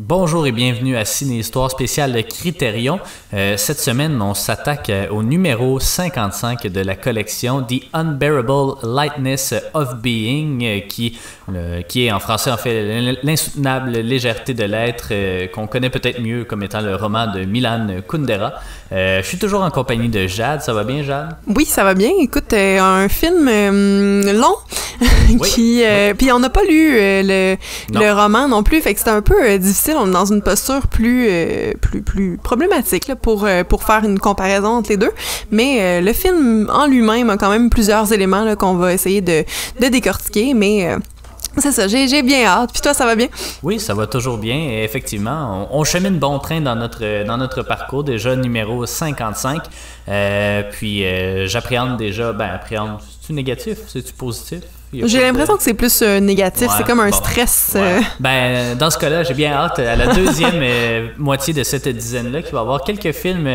Bonjour et bienvenue à Ciné Histoire spéciale de Criterion. Euh, cette semaine, on s'attaque euh, au numéro 55 de la collection The Unbearable Lightness of Being, euh, qui, qui est en français en fait l'insoutenable légèreté de l'être, qu'on connaît peut-être mieux comme étant le roman de Milan Kundera. Je suis toujours en compagnie de Jade. Ça va bien, Jade? Oui, ça va bien. Écoute, un film long, qui, puis on n'a pas lu le, le, roman non plus, fait que c'est un peu difficile on est dans une posture plus, euh, plus, plus problématique pour, euh, pour faire une comparaison entre les deux. Mais euh, le film en lui-même a quand même plusieurs éléments qu'on va essayer de, de décortiquer, mais... C'est ça, j'ai bien hâte. Puis toi, ça va bien? Oui, ça va toujours bien. Et effectivement, on, chemine bon train dans notre, dans notre parcours, déjà numéro 55. puis j'appréhende déjà, ben appréhende, c'est-tu négatif? C'est-tu positif? J'ai l'impression que c'est plus euh, négatif, c'est comme un stress. Euh. Ben, dans ce cas-là, j'ai bien hâte à la deuxième euh, moitié de cette dizaine-là qui va avoir quelques films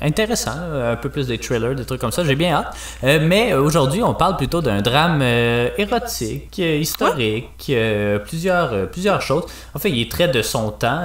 intéressants, un peu plus des trailers, des trucs comme ça. J'ai bien hâte. mais aujourd'hui, on parle plutôt d'un drame érotique, historique, plusieurs, plusieurs choses. En fait, il est très de son temps.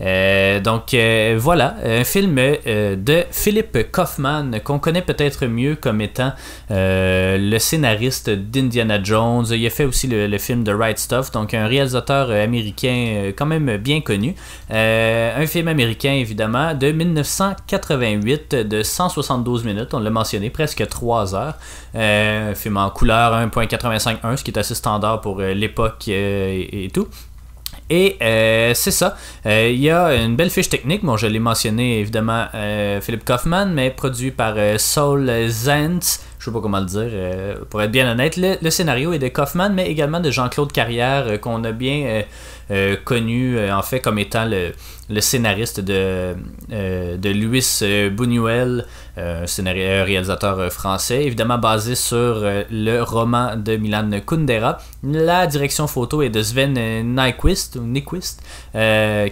Euh, donc euh, voilà, un film euh, de Philip Kaufman qu'on connaît peut-être mieux comme étant le scénariste d'Indiana Jones. Il a fait aussi le, film The Right Stuff, donc un réalisateur américain quand même bien connu. un film américain évidemment de 1988 de 172 minutes, on l'a mentionné, presque 3 heures. un film en couleur 1.85.1, ce qui est assez standard pour l'époque et tout. Et euh, c'est ça. Euh, il y a une belle fiche technique. Bon, je l'ai mentionné évidemment, euh, Philippe Kaufman, mais produit par Saul Zentz. Je sais pas comment le dire, pour être bien honnête. Le, scénario est de Kaufman, mais également de Jean-Claude Carrière, qu'on a bien connu en fait comme étant le, scénariste de, de Luis Buñuel, euh, un réalisateur français, évidemment basé sur le roman de Milan Kundera. La direction photo est de Sven Nyquist,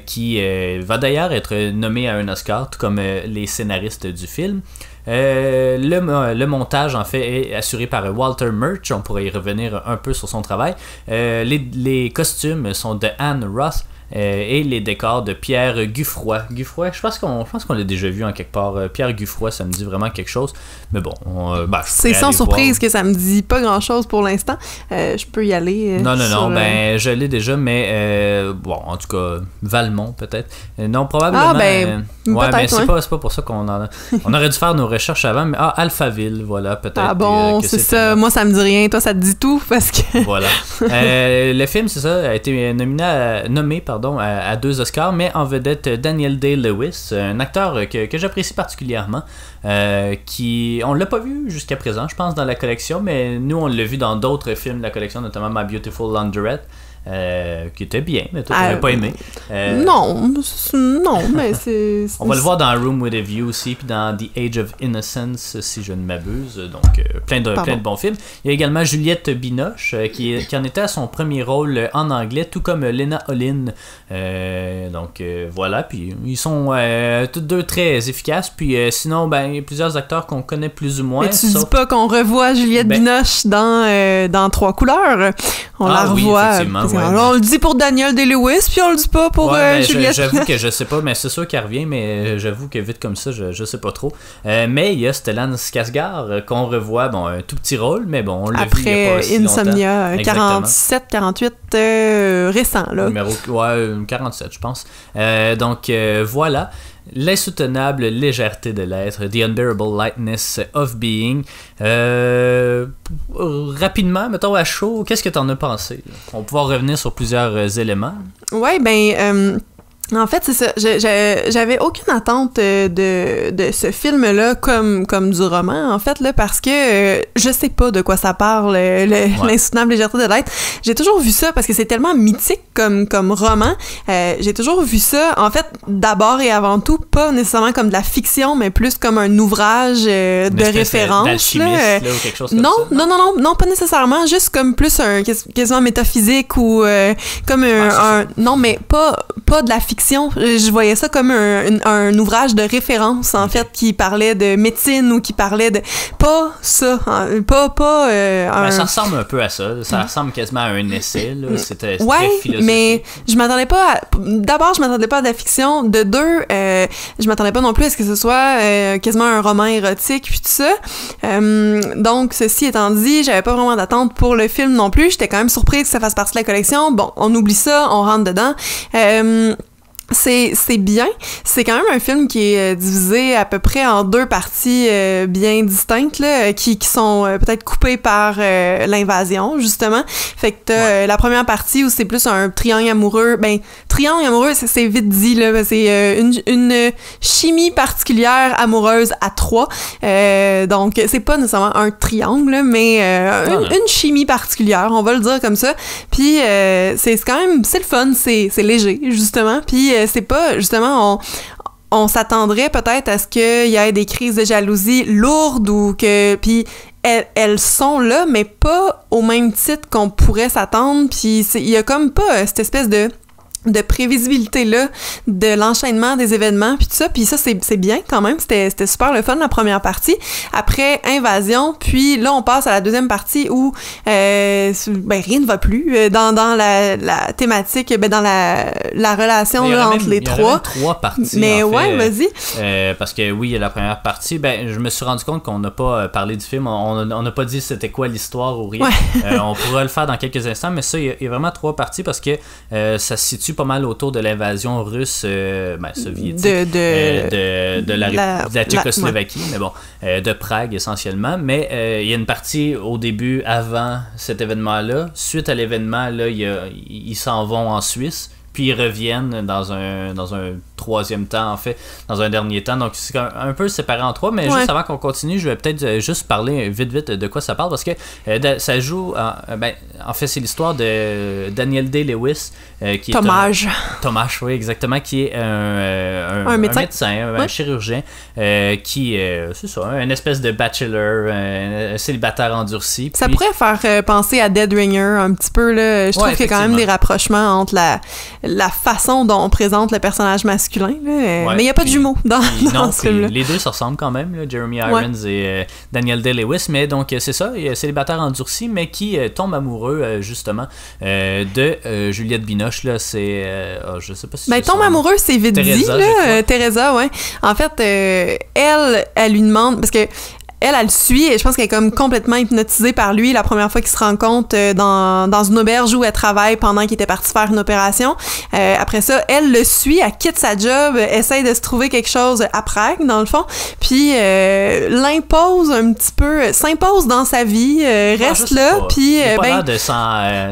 qui va d'ailleurs être nommé à un Oscar, tout comme les scénaristes du film. le, le, montage, en fait, est assuré par Walter Murch. On pourrait y revenir un peu sur son travail. les, les, costumes sont de Anne Roth. Euh, et les décors de Pierre Guffroy. Guffroy, je pense qu'on qu'on l'a déjà vu en quelque part. Euh, Pierre Guffroy, ça me dit vraiment quelque chose. Mais bon, euh, bah, c'est sans surprise que ça me dit pas grand chose pour l'instant. je peux y aller. non, non, non, ben je l'ai déjà, mais bon, en tout cas, Valmont peut-être. non, probablement. Ah, ben, ouais, mais c'est pas, pas, pour ça qu'on en a... On aurait dû faire nos recherches avant, mais ah, Alphaville, voilà, peut-être. Ah bon, c'est ça. Moi, ça me dit rien. Toi, ça te dit tout parce que. voilà. le film, c'est ça, a été nominé nommé, pardon, à, deux Oscars, mais en vedette Daniel Day-Lewis, un acteur que, que j'apprécie particulièrement, euh, qui on l'a pas vu jusqu'à présent, je pense, dans la collection, mais nous on l'a vu dans d'autres films de la collection, notamment My Beautiful Laundrette. Euh, qui était bien, mais toi, tu pas aimé. Euh, non, non, mais c'est. On va le voir dans Room with a View aussi, puis dans The Age of Innocence, si je ne m'abuse. Donc, euh, plein, de, plein de bons films. Il y a également Juliette Binoche, qui, qui en était à son premier rôle en anglais, tout comme Lena Olin. donc, voilà. Puis, ils sont tous deux très efficaces. Puis, sinon, ben, il y a plusieurs acteurs qu'on connaît plus ou moins. Mais tu dis pas qu'on revoit Juliette ben Binoche dans, dans Trois couleurs. On la ah revoit. Oui, on le dit pour Daniel Day-Lewis, puis on le dit pas pour ouais, euh, ben, Juliette. J'avoue que je sais pas, mais c'est sûr qu'elle revient, mais euh, j'avoue que vite comme ça, je, je sais pas trop. Euh, mais il y a Stellan Skarsgård qu'on revoit, bon, un tout petit rôle, mais bon, on l'a vu il y a pas si Insomnia, 47, 48 récent, là. Numéro, ouais, 47, je pense. donc, voilà. L'insoutenable légèreté de l'être, The Unbearable Lightness of Being. Euh, rapidement, mettons à chaud, qu'est-ce que tu en as pensé? On va pouvoir revenir sur plusieurs euh, éléments. Ouais, ben. Euh, en fait, c'est ça. J'avais aucune attente euh, de, de ce film-là comme, comme du roman, en fait, là, parce que euh, je sais pas de quoi ça parle, l'insoutenable légèreté de l'être. J'ai toujours vu ça parce que c'est tellement mythique comme, comme roman. Euh, J'ai toujours vu ça, en fait, d'abord et avant tout, pas nécessairement comme de la fiction, mais plus comme un ouvrage euh, de référence. Là, ou quelque chose comme non, ça, non, non, non, non, pas nécessairement, juste comme plus un quasiment métaphysique ou comme un, un, Non, mais pas, pas de la fiction fiction. Je voyais ça comme un, un, ouvrage de référence, en fait, qui parlait de médecine ou qui parlait de... Pas ça, hein, pas... pas euh, ben, ça ressemble un peu à ça. Ça ressemble quasiment à un essai. C'était ouais, mais je m'attendais pas à... D'abord, je m'attendais pas à de la fiction. De deux, euh, je m'attendais pas non plus à ce que ce soit euh, quasiment un roman érotique, puis tout ça. Euh, donc, ceci étant dit, j'avais pas vraiment d'attente pour le film non plus. J'étais quand même surprise que ça fasse partie de la collection. Bon, on oublie ça, on rentre dedans. Euh, c'est, bien. C'est quand même un film qui est euh, divisé à peu près en deux parties euh, bien distinctes, là, qui, qui sont euh, peut-être coupées par l'invasion, justement. Fait que t'as la première partie où c'est plus un triangle amoureux. Ben, triangle amoureux, c'est, vite dit, là. C'est une, une chimie particulière amoureuse à trois. donc, c'est pas nécessairement un triangle, mais une, une, chimie particulière, on va le dire comme ça. Puis, c'est quand même, c'est le fun, c'est, c'est léger, justement. Puis, c'est pas justement on, s'attendrait peut-être à ce qu'il y ait des crises de jalousie lourdes ou que puis elles, sont là mais pas au même titre qu'on pourrait s'attendre. Puis il y a comme pas cette espèce de de prévisibilité là de l'enchaînement des événements puis tout ça. Puis ça c'est bien quand même. C'était super le fun la première partie. Après invasion puis là on passe à la deuxième partie où euh, ben rien ne va plus euh, dans, dans la, la thématique ben dans la, la relation entre les trois. trois parties mais ouais vas-y. Euh, parce que oui y la première partie. Ben je me suis rendu compte qu'on n'a pas parlé du film. On n'a pas dit c'était quoi l'histoire ou rien. On pourra le faire dans quelques instants mais ça il y, a vraiment trois parties parce que ça se situe pas mal autour de l'invasion russe euh, ben, soviétique de, de, euh, de, la, Tchécoslovaquie, mais bon, euh, de Prague essentiellement. Mais il y a une partie au début, avant cet événement-là. Suite à l'événement, là, ils s'en vont en Suisse puis ils reviennent dans un, dans un troisième temps, en fait, dans un dernier temps. Donc, c'est un, peu séparé en trois, mais juste avant qu'on continue, je vais peut-être euh, juste parler vite, vite de quoi ça parle, parce que euh, ça joue, euh, ben, en fait, c'est l'histoire de Daniel Day-Lewis, qui est Thomas. Thomas, oui, exactement, qui est un, un, médecin, un, chirurgien, qui, c'est ça, une espèce de bachelor, un, célibataire endurci. Ça pourrait faire penser à Dead Ringer un petit peu, là. Je trouve qu'il y a quand même des rapprochements entre la la façon dont on présente le personnage masculin. Mais il n'y a pas de jumeaux dans, dans ce film-là. Les deux se ressemblent quand même, Jeremy Irons et euh, Daniel Day-Lewis. Mais donc, euh, c'est ça, célibataire endurci, mais qui euh, tombe amoureux, justement, de Juliette Binoche. Là, c'est. Oh, je sais pas si ben, tombe amoureux, c'est vite dit, là. Teresa, ouais. En fait, elle, elle lui demande. Parce que elle, elle le suit et je pense qu'elle est comme complètement hypnotisée par lui la première fois qu'ils se rencontrent euh, dans, dans une auberge où elle travaille pendant qu'il était parti faire une opération. Euh, après ça, elle le suit, elle quitte sa job, essaye de se trouver quelque chose à Prague, dans le fond, puis euh, l'impose un petit peu, s'impose dans sa vie, reste là, puis... ben, de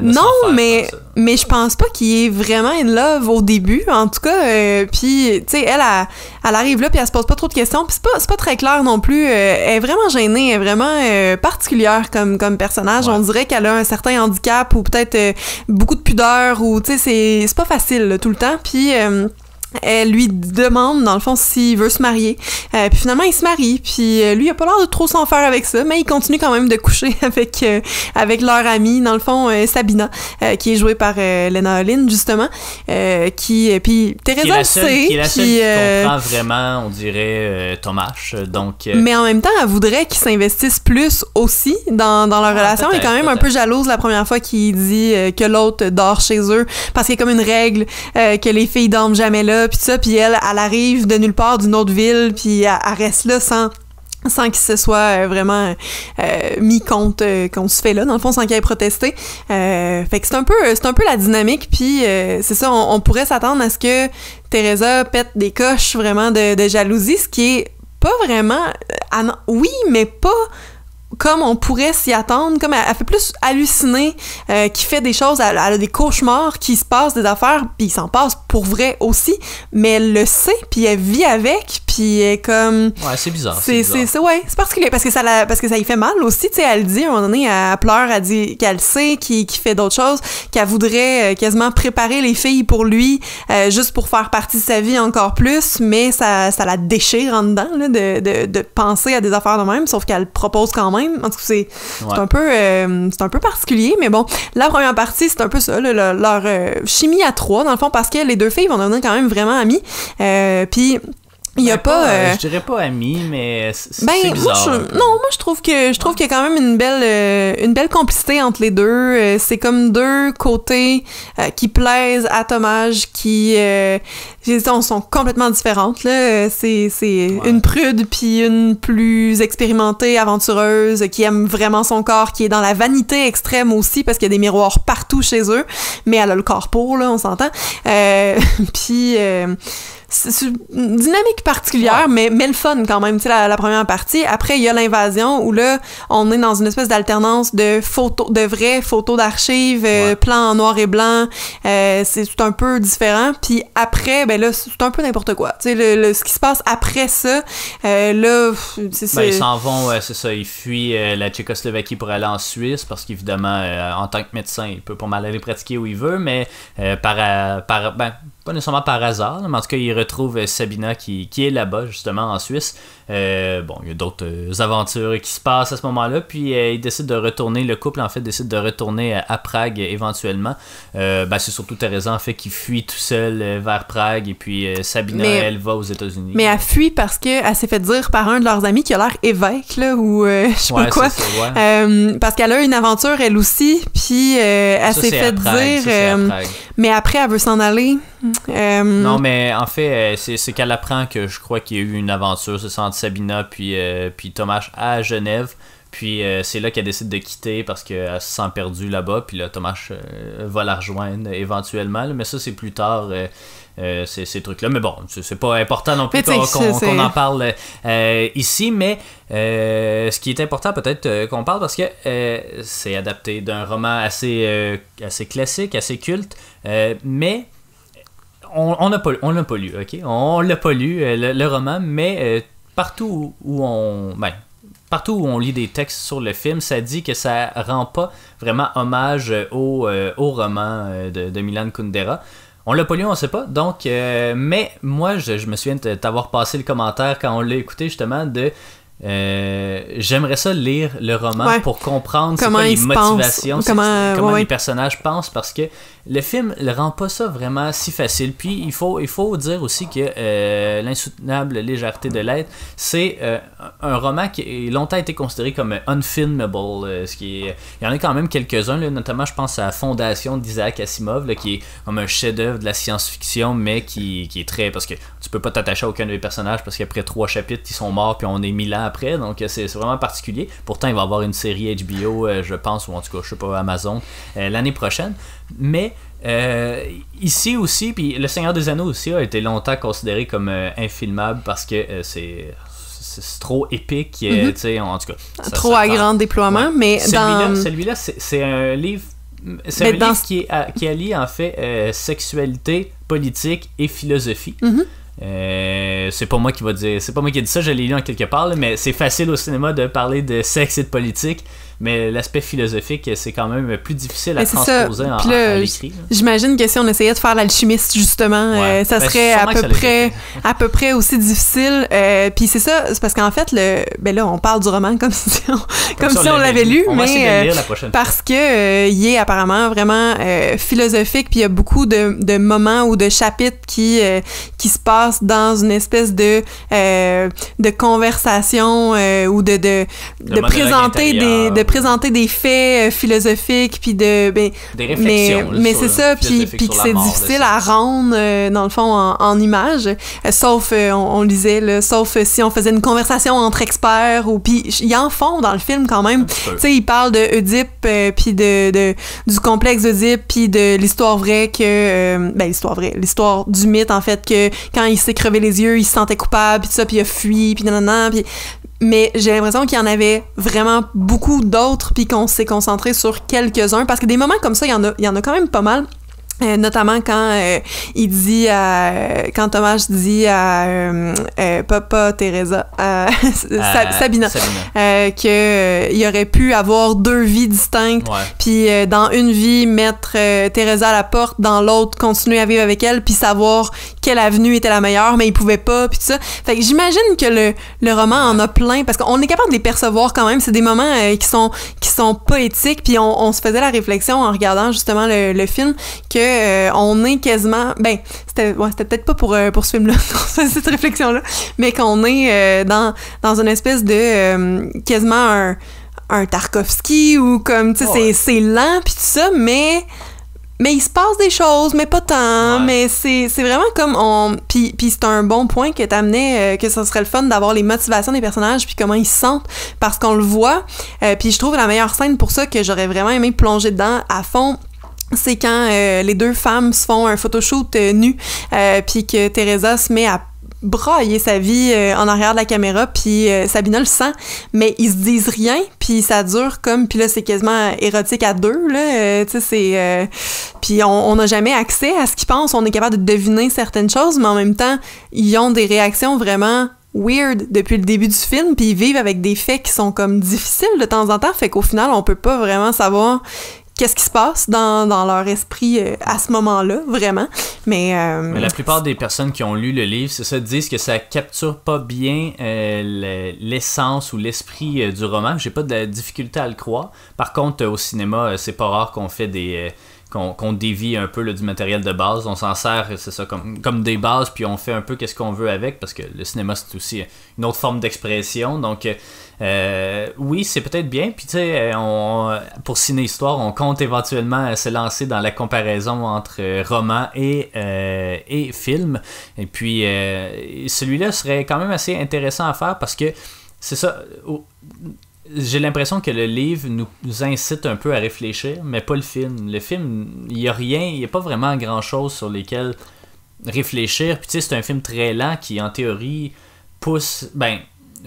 non, mais mais je pense pas qu'il est vraiment in love au début, en tout cas. Euh, puis, tu sais, elle, elle, arrive là, puis elle se pose pas trop de questions. Puis c'est pas, pas très clair non plus. Euh, elle est vraiment gênée, elle est vraiment euh, particulière comme, comme personnage. On dirait qu'elle a un certain handicap ou peut-être beaucoup de pudeur ou, tu sais, c'est pas facile tout le temps. Puis elle lui demande dans le fond s'il veut se marier. Euh, puis finalement il se marie. Puis euh, lui il a pas l'air de trop s'en faire avec ça, mais il continue quand même de coucher avec euh, avec leur amie dans le fond Sabina, qui est jouée par Lena Olin justement, qui puis Teresa le sait. Qui est la seule qui comprend vraiment, on dirait Thomas. Donc. Mais en même temps elle voudrait qu'ils s'investissent plus aussi dans, dans leur relation. Elle est quand même un peu jalouse la première fois qu'il dit que l'autre dort chez eux parce qu'il y a comme une règle que les filles dorment jamais là puis ça, puis elle, elle arrive de nulle part d'une autre ville, puis elle, reste là sans sans qu'il se soit euh, vraiment euh, mis compte euh, qu'on se fait là dans le fond sans qu'il ait protesté. Fait que c'est un peu c'est un peu la dynamique puis c'est ça on, pourrait s'attendre à ce que Teresa pète des coches vraiment de, de jalousie ce qui est pas vraiment oui mais pas comme on pourrait s'y attendre, comme elle, fait plus halluciner, euh, qui fait des choses, elle, a des cauchemars, qui se passent des affaires, puis il s'en passe pour vrai aussi, mais elle le sait, puis elle vit avec, puis elle est comme Ouais, c'est bizarre. c'est c'est c'est- ouais c'est particulier parce que ça la, parce que ça y fait mal aussi tu sais elle dit à un moment donné elle pleure elle dit qu'elle sait qu'il qu'il fait d'autres choses qu'elle voudrait euh, quasiment préparer les filles pour lui euh, juste pour faire partie de sa vie encore plus mais ça, ça la déchire en dedans là, de, de, de penser à des affaires de même sauf qu'elle propose quand même en tout cas c'est c'est Ouais. un peu euh, c'est un peu particulier mais bon la première partie c'est un peu ça là, le- leur euh, chimie à trois dans le fond parce que les deux filles vont devenir quand même vraiment amies euh, puis il y a pas, euh, Je dirais pas ami, mais c'est ben, c'est moi, bizarre. je, non, moi, je trouve que je trouve qu'il y a quand même une belle, euh, une belle complicité entre les deux. Euh, c'est comme deux côtés euh, qui plaisent à Tomage, qui, euh, j'ai dit, on sont complètement différentes. Là, c'est, c'est Ouais. une prude puis une plus expérimentée, aventureuse, qui aime vraiment son corps, qui est dans la vanité extrême aussi parce qu'il y a des miroirs partout chez eux, mais elle a le corps pour là, on s'entend. Euh, puis euh, c'est une dynamique particulière, mais, mais le fun quand même, tu sais, la, la première partie. Après, il y a l'invasion où là, on est dans une espèce d'alternance de photos, de vraies photos d'archives, euh, Ouais. plans en noir et blanc. Euh, c'est tout un peu différent. Puis après, ben là, c'est un peu n'importe quoi. Tu sais, le, le- ce qui se passe après ça, euh, là, c'est Ben, ils s'en vont, c'est ça, ils fuient la Tchécoslovaquie pour aller en Suisse parce qu'évidemment, en tant que médecin, il peut pas mal aller pratiquer où il veut, mais par, par ben, pas nécessairement par hasard, mais en tout cas, il retrouve euh, Sabina qui, qui est là-bas, justement, en Suisse. Euh, bon, il y a d'autres euh, aventures qui se passent à ce moment-là, puis euh, ils décident de retourner, le couple, en fait, décide de retourner à, à Prague éventuellement. Euh, ben, c'est surtout Teresa, en fait, qui fuit tout seul vers Prague, et puis Sabina, Mais- elle, va aux États-Unis. Mais elle fuit parce qu'elle s'est fait dire par un de leurs amis qui a l'air évêque, là, ou euh, je sais Ouais, pas quoi. c'est ça, ouais. Parce qu'elle a une aventure, elle aussi, puis euh, elle s'est fait Prague, dire... ça, mais après, elle veut s'en aller. Euh, Non, mais en fait, euh, c'est qu'elle apprend que je crois qu'il y a eu une aventure, c'est ça, entre Sabina puis, euh, puis Thomas à Genève. Puis euh, c'est là qu'elle décide de quitter parce qu'elle se sent perdue là-bas. Puis là, Thomas va la rejoindre éventuellement. là. Mais ça, c'est plus tard, euh, ces, ces trucs-là. Mais bon, c'est pas important non plus qu'on en parle euh, ici. Mais euh, ce qui est important, peut-être qu'on parle parce que c'est adapté d'un roman assez, assez classique, assez culte. Mais on n'a pas, on l'a pas lu, ok? On l'a pas lu, euh, le, roman, mais euh, partout où on. Ben, partout où on lit des textes sur le film, ça dit que ça rend pas vraiment hommage euh, au, roman de, Milan Kundera. On l'a pas lu, on sait pas. Donc, mais moi, je, je me souviens de t'avoir passé le commentaire quand on l'a écouté justement de. Euh, J'aimerais ça lire le roman Ouais. pour comprendre Comment quoi les motivations, comment- comment ouais, les personnages pensent parce que le film ne rend pas ça vraiment si facile. Puis il faut, il faut dire aussi que euh, L'insoutenable légèreté de l'être, c'est euh, un roman qui a longtemps été considéré comme unfilmable. ce qui est, il y en a quand même quelques-uns, notamment je pense à Fondation d'Isaac Asimov, là, qui est comme un chef-d'œuvre de la science-fiction, mais qui, qui est très. Parce que tu peux pas t'attacher à aucun des personnages parce qu'après trois chapitres, ils sont morts, puis on est mille ans après. Donc euh, c'est vraiment particulier. Pourtant, il va y avoir une série HBO, euh, je pense, ou en tout cas, je sais pas, Amazon, euh, l'année prochaine. Mais euh, ici aussi, puis Le Seigneur des Anneaux aussi a été longtemps considéré comme euh, infilmable parce que euh, c'est c'est trop épique, tu sais, en tout cas. ça- trop ça à grand déploiement, Ouais. mais Celui-là, dans... celui-là, c'est un livre. C'est Mais un dans livre qui, est, à- qui allie en fait sexualité, politique et philosophie. Mhm. Euh, c'est pas moi qui va dire, c'est pas moi qui ai dit ça, je l'ai lu en quelque part, là, mais c'est facile au cinéma de parler de sexe et de politique, mais l'aspect philosophique c'est quand même plus difficile à ça. transposer en, là, à l'écrit. J'imagine que si on essayait de faire l'alchimiste justement, Ouais. euh, ça Ben, serait à peu ça près à peu près aussi difficile. Euh, Puis c'est ça, c'est parce qu'en fait le, ben là on parle du roman comme si on, comme si on l'avait lu, On mais euh, lire la prochaine fois. parce que il est apparemment vraiment philosophique puis il y a beaucoup de, de moments ou de chapitres qui qui se passent dans une espèce de de conversation ou de de, présenter des de présenter des faits euh, philosophiques puis de ben, Des mais, réflexions. mais sur c'est ça, puis, puis que c'est difficile à rendre, euh, dans le fond, en, en images. Euh, sauf, on, on lisait, là, sauf si on faisait une conversation entre experts, ou puis ils en font dans le film quand même. Tu sais, ils parlent de Oedipe, puis de, de, du complexe d'Oedipe, puis de l'histoire vraie que... ben, l'histoire vraie, l'histoire du mythe, en fait, que quand il s'est crevé les yeux, il se sentait coupable, puis tout ça, puis il a fui, puis nanana, puis... Mais j'ai l'impression qu'il y en avait vraiment beaucoup d'autres, puis qu'on s'est concentré sur quelques-uns, parce que des moments comme ça, il y en a, y en a quand même pas mal. Euh, notamment quand euh, il dit à quand Thomas dit à euh, euh, pas, Teresa à Sabina, Sabina. que il aurait pu avoir deux vies distinctes puis dans une vie mettre Teresa à la porte dans l'autre continuer à vivre avec elle puis savoir quelle avenue était la meilleure mais il pouvait pas puis tout ça. Fait que j'imagine que le, le roman en a plein parce qu'on est capable de les percevoir quand même. C'est des moments qui sont qui sont poétiques puis on, on, se faisait la réflexion en regardant justement le, le film que euh, on est quasiment ben c'était ouais, c'était peut-être pas pour euh, pour ce film là cette réflexion là mais qu'on est euh, dans dans une espèce de quasiment un un Tarkovsky ou comme tu sais c'est c'est lent puis tout ça mais mais il se passe des choses, mais pas tant. Mais c'est, vraiment comme on. Puis, puis c'est un bon point que t'amenais, que ce serait le fun d'avoir les motivations des personnages, puis comment ils se sentent, parce qu'on le voit. puis je trouve la meilleure scène pour ça que j'aurais vraiment aimé plonger dedans à fond c'est quand euh, les deux femmes se font un photoshoot euh, nu, euh, puis que Teresa se met à brailler sa vie en arrière de la caméra, puis Sabina le sent, mais ils se disent rien, puis ça dure comme, puis là c'est quasiment érotique à deux, là, tu sais, c'est... puis on n'a jamais accès à ce qu'ils pensent, on est capable de deviner certaines choses, mais en même temps, ils ont des réactions vraiment weird depuis le début du film, puis ils vivent avec des faits qui sont comme difficiles de temps en temps, fait qu'au final, on peut pas vraiment savoir qu'est-ce qui se passe dans, dans leur esprit euh, à ce moment-là, vraiment. Mais, euh, Mais, la plupart des personnes qui ont lu le livre, c'est ça, disent que ça capture pas bien euh, l'essence ou l'esprit du roman. J'ai pas de difficulté à le croire. Par contre, au cinéma, c'est pas rare qu'on fait des qu'on dévie un peu du matériel de base. On s'en sert, c'est ça, comme, comme des bases, puis on fait un peu qu'est-ce qu'on veut avec, parce que le cinéma, c'est aussi une autre forme d'expression. Donc, euh, oui, c'est peut-être bien. Puis, tu sais, pour Ciné-Histoire, on compte éventuellement se lancer dans la comparaison entre euh, roman et, euh, et film. Et puis, celui-là serait quand même assez intéressant à faire parce que c'est ça j'ai l'impression que le livre nous, incite un peu à réfléchir, mais pas le film. Le film, il n'y a rien, il n'y a pas vraiment grand-chose sur lesquels réfléchir. Puis tu sais, c'est un film très lent qui, en théorie, pousse, ben,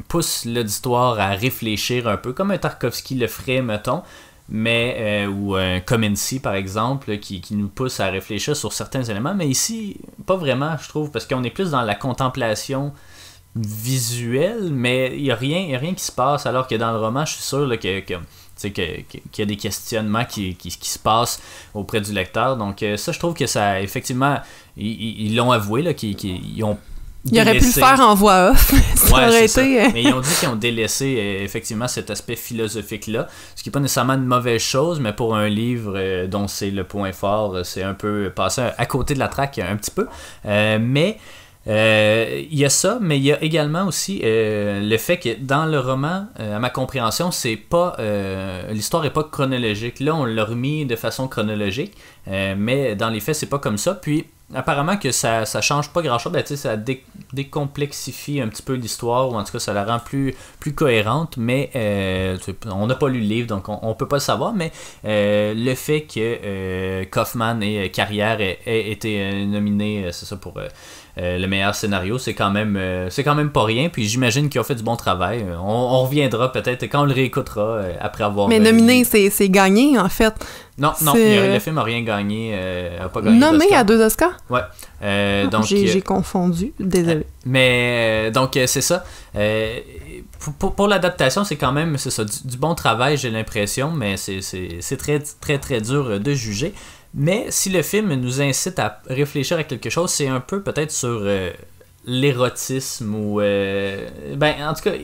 pousse l'auditoire à réfléchir un peu, comme un Tarkovsky le ferait, mettons, mais euh, ou un Kominsky, par exemple, qui, qui, nous pousse à réfléchir sur certains éléments. Mais ici, pas vraiment, je trouve, parce qu'on est plus dans la contemplation visuel, mais il n'y a, rien, a rien qui se passe, alors que dans le roman, je suis sûr que, que qu'il y a des questionnements qui, qui, se passent auprès du lecteur. Donc euh, ça, je trouve que ça, effectivement, ils l'ont avoué, qu'ils ont il aurait pu le faire en voix off. ça aurait été... Euh, mais ils ont dit qu'ils ont délaissé euh, effectivement cet aspect philosophique-là, ce qui n'est pas nécessairement une mauvaise chose, mais pour un livre dont c'est le point fort, c'est un peu passé à côté de la traque un petit peu. mais euh, il y a ça, mais il y a également aussi euh, le fait que dans le roman, euh, à ma compréhension, c'est pas l'histoire est pas chronologique. Là, on l'a remis de façon chronologique, mais dans les faits, c'est pas comme ça. Puis apparemment que ça, ça change pas grand chose, ben, ça décomplexifie un petit peu l'histoire, ou en tout cas ça la rend plus, plus cohérente, mais on n'a pas lu le livre, donc on, on peut pas le savoir, mais le fait que Kaufman et Carrière aient, aient été nominés, c'est ça pour euh, le meilleur scénario, c'est quand même euh, c'est quand même pas rien. Puis j'imagine qu'ils ont fait du bon travail. On, reviendra peut-être quand on le réécoutera euh, après avoir. Mais nominé, c'est gagné en fait. Non, non, le film a rien gagné, a pas gagné. Nommé à deux Oscars? Ouais. Ah, donc j'ai confondu, désolé. Mais donc c'est ça. pour, pour l'adaptation, c'est quand même c'est ça du, bon travail, j'ai l'impression, mais c'est très très très dur de juger. Mais si le film nous incite à réfléchir à quelque chose, c'est un peu peut-être sur euh, l'érotisme ou... Euh, ben, en tout cas,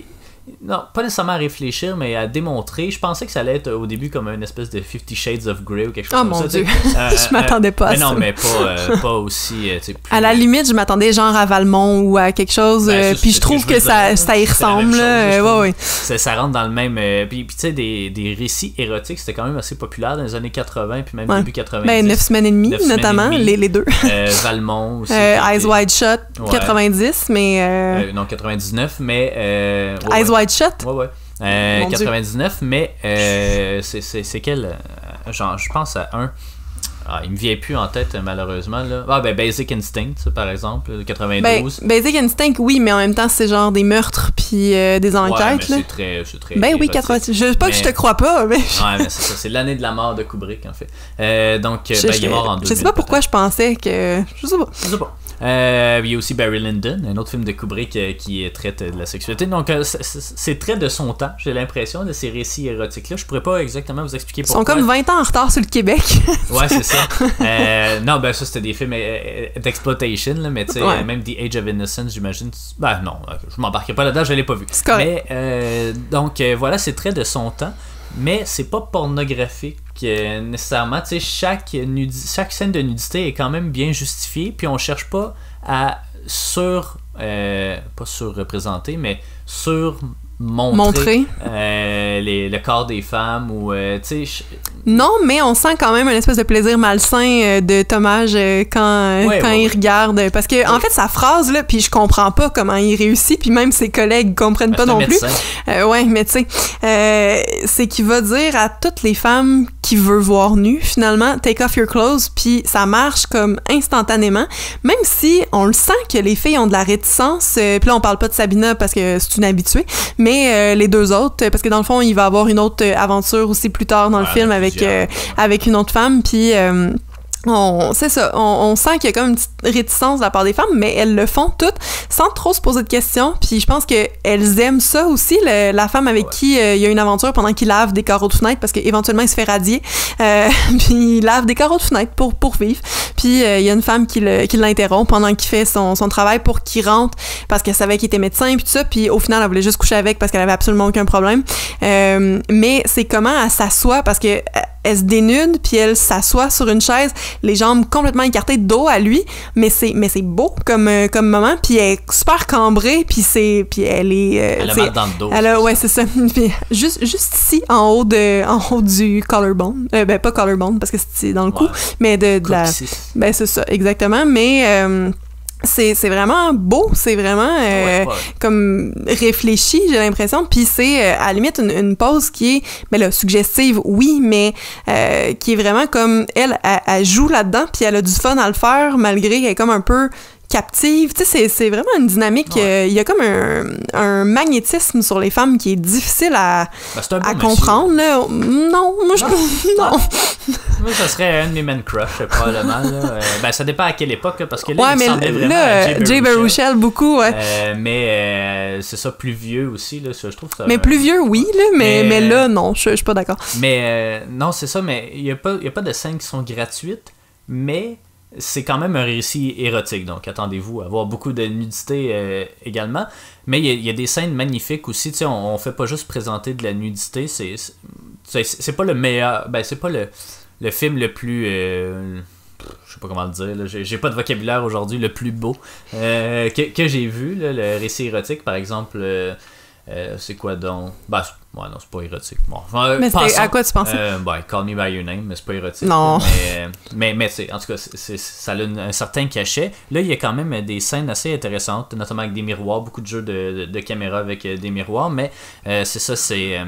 non, pas nécessairement à réfléchir, mais à démontrer. Je pensais que ça allait être euh, au début comme une espèce de Fifty Shades of Grey ou quelque chose oh, comme mon ça. Dieu. Euh, je m'attendais pas à mais ça. Non, mais pas, pas aussi. À la limite, je m'attendais genre à Valmont ou à quelque chose. Ben, puis je trouve que, ça, ça y ressemble. ouais, ouais. Ça, ça, rentre dans le même. puis, puis tu sais, des, des récits érotiques, c'était quand même assez populaire dans les années 80 puis même début 90. Ben, 9 semaines et demie, notamment, Les, les deux. Valmont aussi. Eyes Wide Shut, 90, mais. non, 99, mais. Eyes Wide Shut. Ouais, ouais. 99, euh, mais euh, c'est quel euh, genre, Je pense à un. Ah, il me vient plus en tête, malheureusement. Là. Ah, ben Basic Instinct, par exemple, 92. Ben, Basic Instinct, oui, mais en même temps, c'est genre des meurtres puis euh, des enquêtes. Ouais, c'est très, très. Ben oui, 90. Je sais pas que je te crois pas, mais. ouais, mais c'est ça. C'est l'année de la mort de Kubrick, en fait. Euh, donc, ben, il est mort en 2000. Je sais pas pourquoi je pensais que. Je sais pas. Je sais pas. Euh, il y a aussi Barry Lyndon, un autre film de Kubrick euh, qui traite de la sexualité. Donc, euh, c'est très de son temps, j'ai l'impression, de ces récits érotiques-là. Je pourrais pas exactement vous expliquer pourquoi. Ils sont comme 20 ans en retard sur le Québec. ouais, c'est ça. non, ben ça, c'était des films d'exploitation, mais tu sais, même The Age of Innocence, j'imagine. Ben non, je m'embarquerai pas là-dedans, je l'ai pas vu. Mais, donc, voilà, c'est très de son temps mais c'est pas pornographique nécessairement. Tu sais, chaque, chaque scène de nudité est quand même bien justifiée, puis on cherche pas à sur. Euh, pas surreprésenter, mais sur montrer, euh, les, le corps des femmes ou euh, tu sais non mais on sent quand même un espèce de plaisir malsain euh, de Thomas quand quand il regarde. Parce que en fait sa phrase là puis je comprends pas comment il réussit puis même ses collègues comprennent pas non plus. ouais mais tu sais c'est qu'il va dire à toutes les femmes qui veut voir nues finalement take off your clothes puis ça marche comme instantanément. Même si on le sent que les filles ont de la réticence puis là on parle pas de Sabina parce que c'est une habituée mais euh, les deux autres, parce que dans le fond, il va avoir une autre aventure aussi plus tard dans le film avec, euh, avec une autre femme, puis euh, on, c'est ça, on, sent qu'il y a comme une petite réticence de la part des femmes, mais elles le font toutes sans trop se poser de questions. Puis je pense qu'elles aiment ça aussi, la femme avec qui euh, il y a une aventure pendant qu'il lave des carreaux de fenêtre, parce qu'éventuellement il se fait radier, euh, puis il lave des carreaux de fenêtre pour, pour vivre. Puis euh, il y a une femme qui, l'interrompt pendant qu'il fait son, son travail pour qu'il rentre, parce qu'elle savait qu'il était médecin, puis tout ça. Puis au final, elle voulait juste coucher avec parce qu'elle avait absolument aucun problème. mais c'est comment elle s'assoit, parce que elle se dénude puis elle s'assoit sur une chaise, les jambes complètement écartées dos à lui, mais c'est mais c'est beau comme euh, comme moment puis elle est super cambrée puis c'est puis elle est euh, elle a mal dans le dos. Elle a, ouais, c'est ça. juste juste ici en haut de en haut du collarbone, euh, ben pas collarbone parce que c'est dans le cou, mais de, de la ben c'est ça exactement, mais c'est vraiment beau, c'est vraiment euh, comme réfléchi, j'ai l'impression. Puis c'est euh, à la limite une, une, pause qui est, mais là, suggestive, oui, mais euh, qui est vraiment comme elle, elle, elle joue là-dedans, puis elle a du fun à le faire malgré qu'elle est comme un peu captive. Tu sais, c'est vraiment une dynamique. Euh, il y a comme un, un, magnétisme sur les femmes qui est difficile à, ben, à comprendre. Là. Non, moi je. Non. moi, ça serait un de mes men crush, probablement. Là. Euh, ben, ça dépend à quelle époque, parce que là, ouais, il mais semblait vraiment là, Jay Baruchel, beaucoup, ouais. Euh, mais c'est ça, plus vieux aussi, là, je trouve ça. Mais plus vieux, oui, là, mais, mais, là, non, je, je suis pas d'accord. Mais non, c'est ça, mais il n'y a, pas, a pas de scènes qui sont gratuites, mais c'est quand même un récit érotique, donc attendez-vous à voir beaucoup de nudité euh, également. Mais il y, a des scènes magnifiques aussi, tu sais, on, on, fait pas juste présenter de la nudité, c'est c'est pas le meilleur, ben c'est pas le, le film le plus... Euh, je sais pas comment le dire, j'ai pas de vocabulaire aujourd'hui, le plus beau euh, que, que j'ai vu, le récit érotique par exemple euh, c'est quoi donc? Bah, ouais, non, c'est pas érotique. Bon, mais à quoi tu pensais? Euh, Call Me By Your Name, mais c'est pas érotique. Non. Mais, mais, mais en tout cas, ça a un certain cachet. Là, il y a quand même des scènes assez intéressantes, notamment avec des miroirs, beaucoup de jeux de, de, caméra avec euh, des miroirs, mais c'est ça, c'est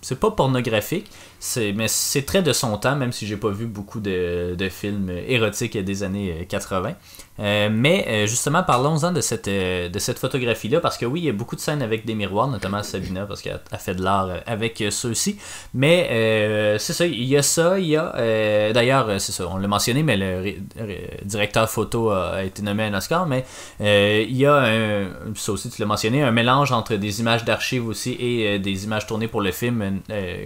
c'est pas pornographique, mais c'est très de son temps, même si j'ai pas vu beaucoup de, de films érotiques des années 80. Euh, mais euh, justement, parlons-en de cette, euh, de cette photographie-là, parce que oui, il y a beaucoup de scènes avec des miroirs, notamment Sabina, parce qu'elle a fait de l'art avec ceux-ci. Mais c'est ça, il y a ça, il y a. D'ailleurs, c'est ça, on l'a mentionné, mais le, directeur photo a, été nommé un Oscar, mais il y a un. Ça aussi, tu l'as mentionné, un mélange entre des images d'archives aussi et des images tournées pour le film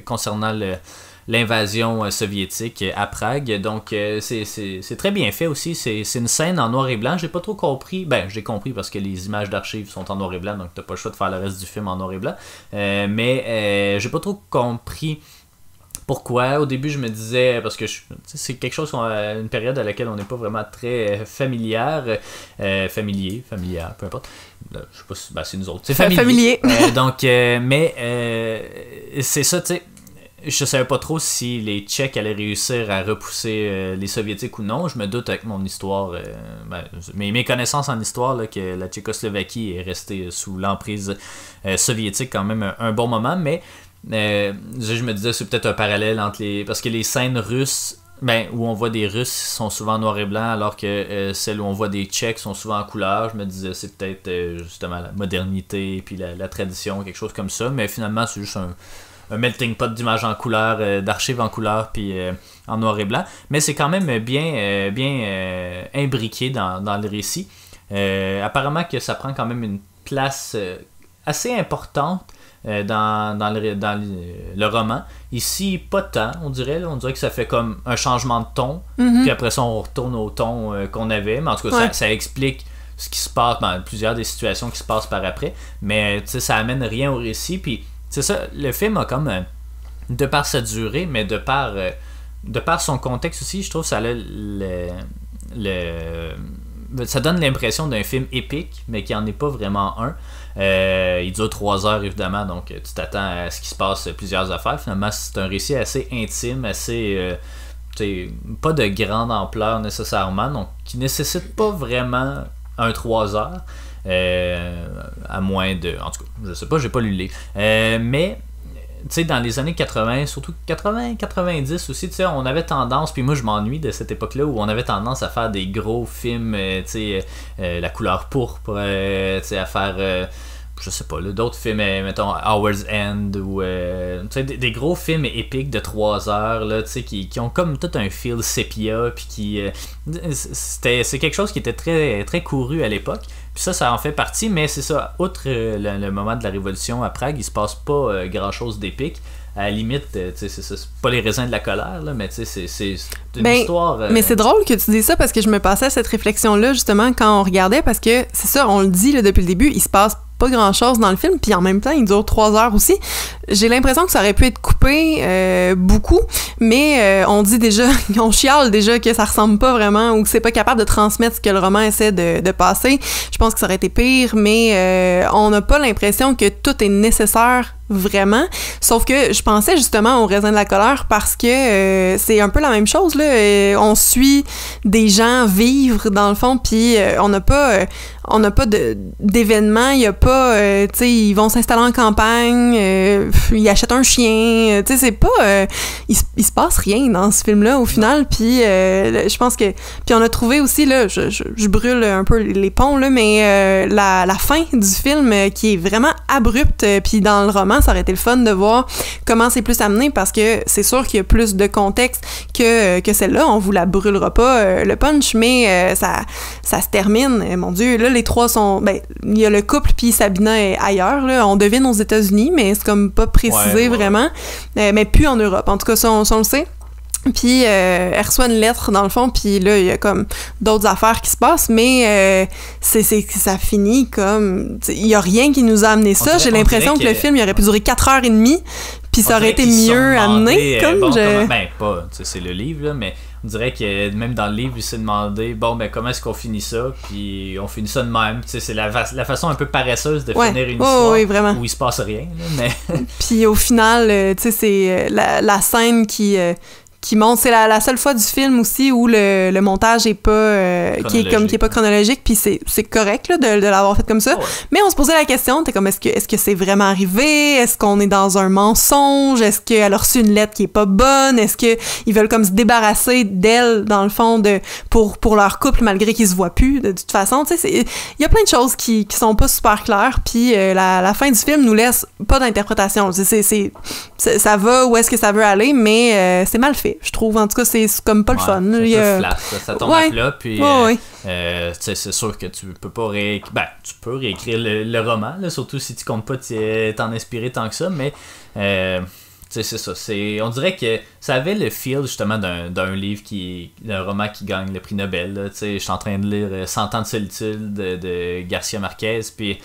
concernant le l'invasion euh, soviétique à Prague. Donc euh, c'est très bien fait aussi. C'est une scène en noir et blanc. J'ai pas trop compris. Ben, j'ai compris parce que les images d'archives sont en noir et blanc, donc t'as pas le choix de faire le reste du film en noir et blanc. Euh, mais j'ai pas trop compris pourquoi. Au début, je me disais, parce que c'est quelque chose, une période à laquelle on n'est pas vraiment très familière, familier, familière, peu importe. je sais pas si ben, c'est nous autres. C'est familier. donc, mais c'est ça, tu sais je savais pas trop si les Tchèques allaient réussir à repousser euh, les Soviétiques ou non. Je me doute avec mon histoire, euh, ben, mes, connaissances en histoire, là, que la Tchécoslovaquie est restée sous l'emprise euh, soviétique quand même un, bon moment, mais je me disais c'est peut-être un parallèle entre les... Parce que les scènes russes Ben, où on voit des Russes sont souvent noir et blanc, alors que euh, celles où on voit des Tchèques sont souvent en couleur. Je me disais, c'est peut-être euh, justement la modernité, puis la, tradition, quelque chose comme ça. Mais finalement, c'est juste un, melting pot d'images en couleur, euh, d'archives en couleur, puis en noir et blanc. Mais c'est quand même bien, bien imbriqué dans, dans, le récit. apparemment que ça prend quand même une place assez importante euh, dans, dans, le, dans le, roman. Ici, pas tant, on dirait. On dirait que ça fait comme un changement de ton. Mhm. Puis après ça, on retourne au ton euh, qu'on avait. Mais en tout cas, ça, explique ce qui se passe dans plusieurs des situations qui se passent par après. Mais ça amène rien au récit. Puis c'est ça, le film a comme, euh, de par sa durée, mais de par, de par son contexte aussi, je trouve ça a le, le ça donne l'impression d'un film épique, mais qui en est pas vraiment un. Euh, il dure trois heures, évidemment, donc euh, tu t'attends à ce qu'il se passe plusieurs affaires. Finalement, c'est un récit assez intime, assez. Euh, pas de grande ampleur nécessairement, donc qui nécessite pas vraiment un trois heures. à moins de. En tout cas, je sais pas, j'ai pas lu le livre. mais sais, dans les années 80, surtout 80-90 aussi, tu sais, on avait tendance, puis moi je m'ennuie de cette époque-là où on avait tendance à faire des gros films, tu sais, La couleur pourpre, tu à faire je sais pas, d'autres films, euh, mettons Hour's End ou euh, des, gros films épiques de 3 heures là, qui, qui ont comme tout un feel sépia, puis qui. Euh, c'était, c'est quelque chose qui était très, très couru à l'époque. Puis ça, ça en fait partie, mais c'est ça, outre le, moment de la révolution à Prague, il se passe pas grand chose d'épique à la limite, c'est pas les raisins de la colère, là, mais c'est une ben, histoire. Mais c'est drôle que tu dis ça parce que je me passais à cette réflexion-là justement quand on regardait parce que c'est ça, on le dit là, depuis le début, il se passe pas grand chose dans le film, puis en même temps, il dure trois heures aussi. J'ai l'impression que ça aurait pu être coupé euh, beaucoup, mais euh, on dit déjà, on chiale déjà que ça ressemble pas vraiment ou que c'est pas capable de transmettre ce que le roman essaie de, de passer. Je pense que ça aurait été pire, mais euh, on n'a pas l'impression que tout est nécessaire vraiment. Sauf que je pensais justement au raisin de la colère parce que c'est un peu la même chose là. on suit des gens vivre dans le fond, puis on n'a pas on n'a pas d'événements, il y a pas, euh, tu sais, ils vont s'installer en campagne, euh, ils achètent un chien, euh, tu sais, c'est pas, il, il, se passe rien dans ce film-là au final, puis je pense que, puis on a trouvé aussi, là, je, je, brûle un peu les ponts, là, mais la, la, fin du film qui est vraiment abrupte, puis dans le roman, ça aurait été le fun de voir comment c'est plus amené, parce que c'est sûr qu'il y a plus de contexte que, que celle-là, on vous la brûlera pas, le punch, mais ça, ça se termine, mon Dieu, là, les trois sont. Ben, il y a le couple, puis Sabina est ailleurs. Là. On devine aux États-Unis, mais c'est comme pas précisé vraiment. Euh, mais plus en Europe. En tout cas, ça, on, le sait. Puis euh, elle reçoit une lettre dans le fond, puis là il y a comme d'autres affaires qui se passent, mais euh, c'est ça finit comme il y a rien qui nous a amené ça. J'ai l'impression que, le film il aurait pu durer 4 heures et demie, puis ça aurait été mieux amené. Comme bon, je... ben pas, c'est le livre là, mais on dirait que même dans le livre, il s'est demandé bon, ben comment est-ce qu'on finit ça Puis on finit ça de même. C'est la, la façon un peu paresseuse de finir une histoire où il se passe rien. mais... Puis au final, euh, tu sais, c'est euh, la, la, scène qui. Qui monte. C'est la, la, seule fois du film aussi où le, le montage est pas euh, qui est comme qui est pas chronologique, puis c'est, c'est correct là, de, de l'avoir fait comme ça. Mais on se posait la question, t'es comme est-ce que est-ce que c'est vraiment arrivé? Est-ce qu'on est dans un mensonge? Est-ce qu'elle a reçu une lettre qui est pas bonne? Est-ce que ils veulent comme se débarrasser d'elle dans le fond de pour pour leur couple malgré qu'ils se voient plus de, toute façon? Tu sais, il y a plein de choses qui, qui sont pas super claires. Puis euh, la, la fin du film nous laisse pas d'interprétation. C'est, c'est, ça va où est-ce que ça veut aller, mais euh, c'est mal fait je trouve. En tout cas, c'est comme pas le fun. Ça, tombe à plat, puis euh, euh, c'est sûr que tu peux pas réécrire. Ben, tu peux réécrire le, roman, surtout si tu comptes pas t'en inspirer tant que ça, mais. Euh, c'est ça. On dirait que ça avait le feel justement d'un livre qui. d'un roman qui gagne le prix Nobel. Je suis en train de lire 100 ans de solitude de, de Garcia Marquez, puis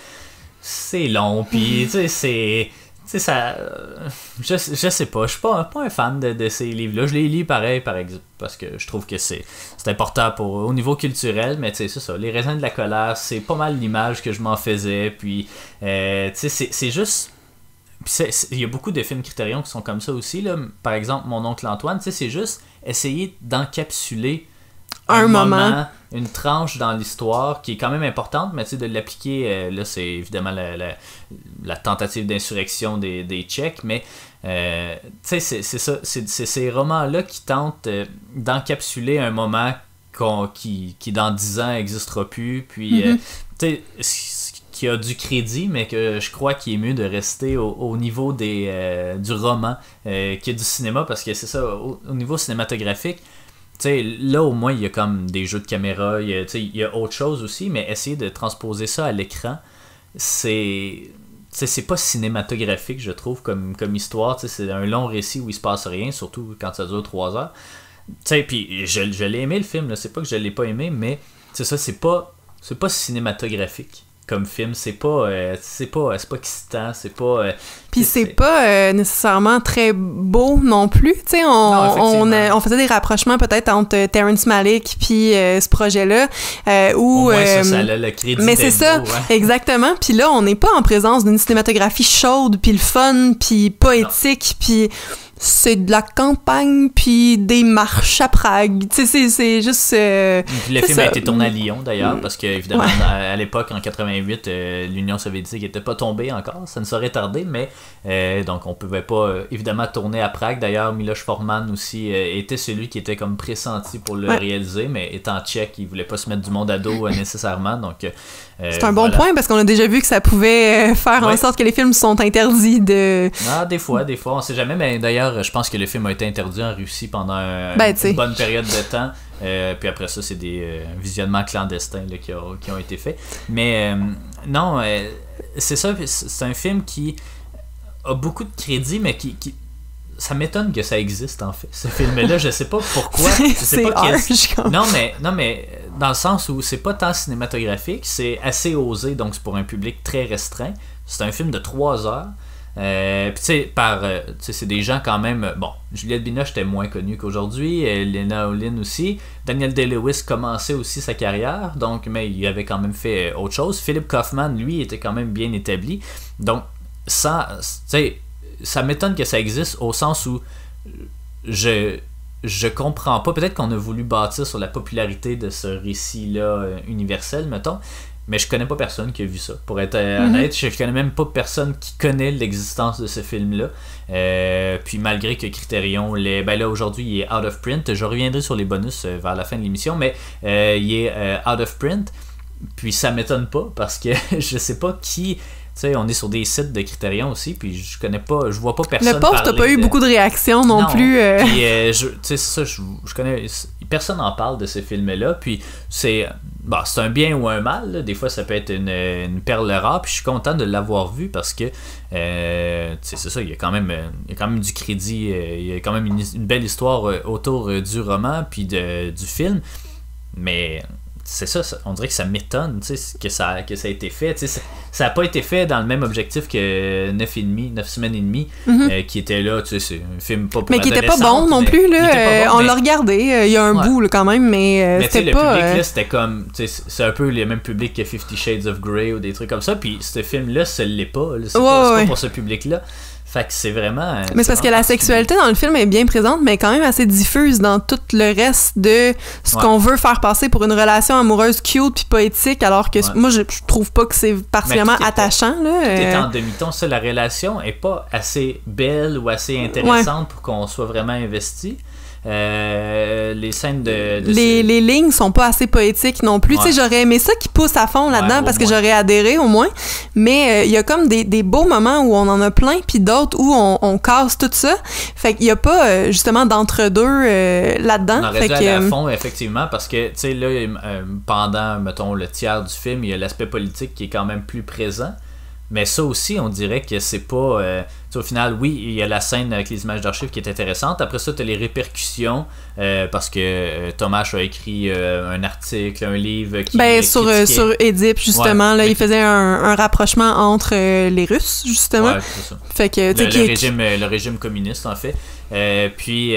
c'est long, puis c'est sais, ça. Euh, je, je sais pas, je suis pas, pas un fan de, ces livres-là. Je les lis pareil, par exemple, parce que je trouve que c'est important pour au niveau culturel, mais tu sais, c'est ça. Les raisins de la colère, c'est pas mal l'image que je m'en faisais. Puis, euh, tu sais, c'est juste. Il y a beaucoup de films Criterion qui sont comme ça aussi. Là. Par exemple, Mon oncle Antoine, c'est juste essayer d'encapsuler un, moment. une tranche dans l'histoire qui est quand même importante, mais tu sais, de l'appliquer, là, c'est évidemment la, la, la tentative d'insurrection des, des Tchèques, mais euh, tu sais, c'est ça, c'est ces romans-là qui tentent euh, d'encapsuler un moment qui, qui, dans dix ans, n'existera plus. Puis, euh, mm-hmm. tu sais, qui a du crédit, mais que je crois qu'il est mieux de rester au, niveau des, du roman que du cinéma, parce que c'est ça, au, niveau cinématographique, tu sais, là au moins il y a comme des jeux de caméra, il y a, il y a autre chose aussi, mais essayer de transposer ça à l'écran, c'est c'est pas cinématographique, je trouve, comme, comme histoire. C'est un long récit où il se passe rien, surtout quand ça dure trois heures. Puis je, je l'ai aimé le film, c'est pas que je l'ai pas aimé, mais c'est ça, c'est pas, pas cinématographique comme film. C'est pas, euh, c'est pas, c'est pas excitant, c'est pas. Euh, Puis c'est pas euh, nécessairement très beau non plus. Tu sais, on, on, on, faisait des rapprochements peut-être entre Terrence Malick puis ce projet-là. où, ça, ça a le crédit mais c'est ça, exactement. Puis là, on n'est pas en présence d'une cinématographie chaude, puis le fun, puis poétique, puis c'est de la campagne puis des marches à Prague. Tu sais, c'est juste. Euh, le film a été tourné à Lyon d'ailleurs, parce que évidemment, à, l'époque, en 88, euh, l'Union soviétique n'était pas tombée encore. Ça ne serait tardé, mais euh, donc on pouvait pas évidemment tourner à Prague. D'ailleurs, Miloš Forman aussi était celui qui était comme pressenti pour le réaliser, mais étant tchèque, il voulait pas se mettre du monde à dos nécessairement. Donc c'est un bon point parce qu'on a déjà vu que ça pouvait faire en sorte que les films sont interdits de. Ah, des fois, des fois, on sait jamais, mais d'ailleurs je pense que le film a été interdit en Russie pendant ben, une bonne période de temps. Euh, puis après ça, c'est des euh, visionnements clandestins qui, ont, été faits. Mais euh, non, c'est ça, c'est un film qui a beaucoup de crédit, mais qui, ça m'étonne que ça existe en fait ce film là je sais pas pourquoi c'est non mais non mais dans le sens où c'est pas tant cinématographique c'est assez osé donc c'est pour un public très restreint c'est un film de 3 heures euh, puis tu sais, par, euh, c'est des gens quand même. Bon, Juliette Binoche était moins connue qu'aujourd'hui, Lena Olin aussi. Daniel Day-Lewis commençait aussi sa carrière, donc, mais il avait quand même fait autre chose. Philip Kaufman, lui, était quand même bien établi. Donc, ça, ça m'étonne que ça existe au sens où je je comprends pas. Peut-être qu'on a voulu bâtir sur la popularité de ce récit-là euh, universel, mettons, mais je connais pas personne qui a vu ça. Pour être euh, mhm. honnête, je connais même pas personne qui connaît l'existence de ce film-là. Euh, puis malgré que Criterion, les, ben là aujourd'hui il est out of print. Je reviendrai sur les bonus vers la fin de l'émission, mais il est out of print. Puis ça m'étonne pas parce que je sais pas qui sais, on est sur des sites de Criterion aussi, puis je connais pas, je vois pas personne. Le poste t'as pas eu beaucoup de réactions non, plus. Puis, tu sais, ça, je, je, connais. Personne n'en parle de ces films-là, puis c'est bah, c'est un bien ou un mal. Des fois, ça peut être une, une, perle rare. Puis je suis content de l'avoir vu parce que euh, c'est ça, il y, a quand même, il y a quand même du crédit. Euh, il y a quand même une, une belle histoire euh, autour euh, du roman puis de, du film. Mais c'est ça, on dirait que ça m'étonne que ça, que ça a été fait. Ça n'a pas été fait dans le même objectif que 9 et demi, 9 semaines et demie, mhm. euh, qui était là, c'est un film pas pour Mais qui était pas bon non plus, là. Euh, on l'a regardé, euh, il y a un bout quand même, mais, mais c'était pas... le public, là, c'était comme, c'est un peu le même public que Fifty Shades of Grey ou des trucs comme ça, puis ce film-là, ce l'est pas, c'est pas, pour ce public-là. Fait que c'est vraiment. Mais c'est parce que la sexualité dans le film est bien présente, mais quand même assez diffuse dans tout le reste de ce qu'on veut faire passer pour une relation amoureuse cute puis poétique, alors que moi, je, trouve pas que c'est particulièrement attachant. Là. Tout est en demi-ton. Ça, la relation est pas assez belle ou assez intéressante pour qu'on soit vraiment investi. Euh, les scènes de. les, les, lignes sont pas assez poétiques non plus. Tu sais, j'aurais aimé ça qui pousse à fond là-dedans parce que j'aurais adhéré au moins. Mais euh, il y a comme des, des, beaux moments où on en a plein, puis d'autres où on, on, casse tout ça. Fait qu'il y a pas euh, justement d'entre-deux là-dedans. On aurait dû à fond, effectivement, parce que, tu sais, là, pendant, mettons, le tiers du film, il y a l'aspect politique qui est quand même plus présent. Mais ça aussi, on dirait que c'est pas. Euh, au final, oui, il y a la scène avec les images d'archives qui est intéressante. Après ça, tu as les répercussions euh, parce que euh, Thomas a écrit un article, un livre qui. Ben, sur, sur Édipe, justement, là, il faisait un, rapprochement entre les Russes, justement. Ouais, c'est ça. Fait que, le, le, régime, le régime communiste, en fait. puis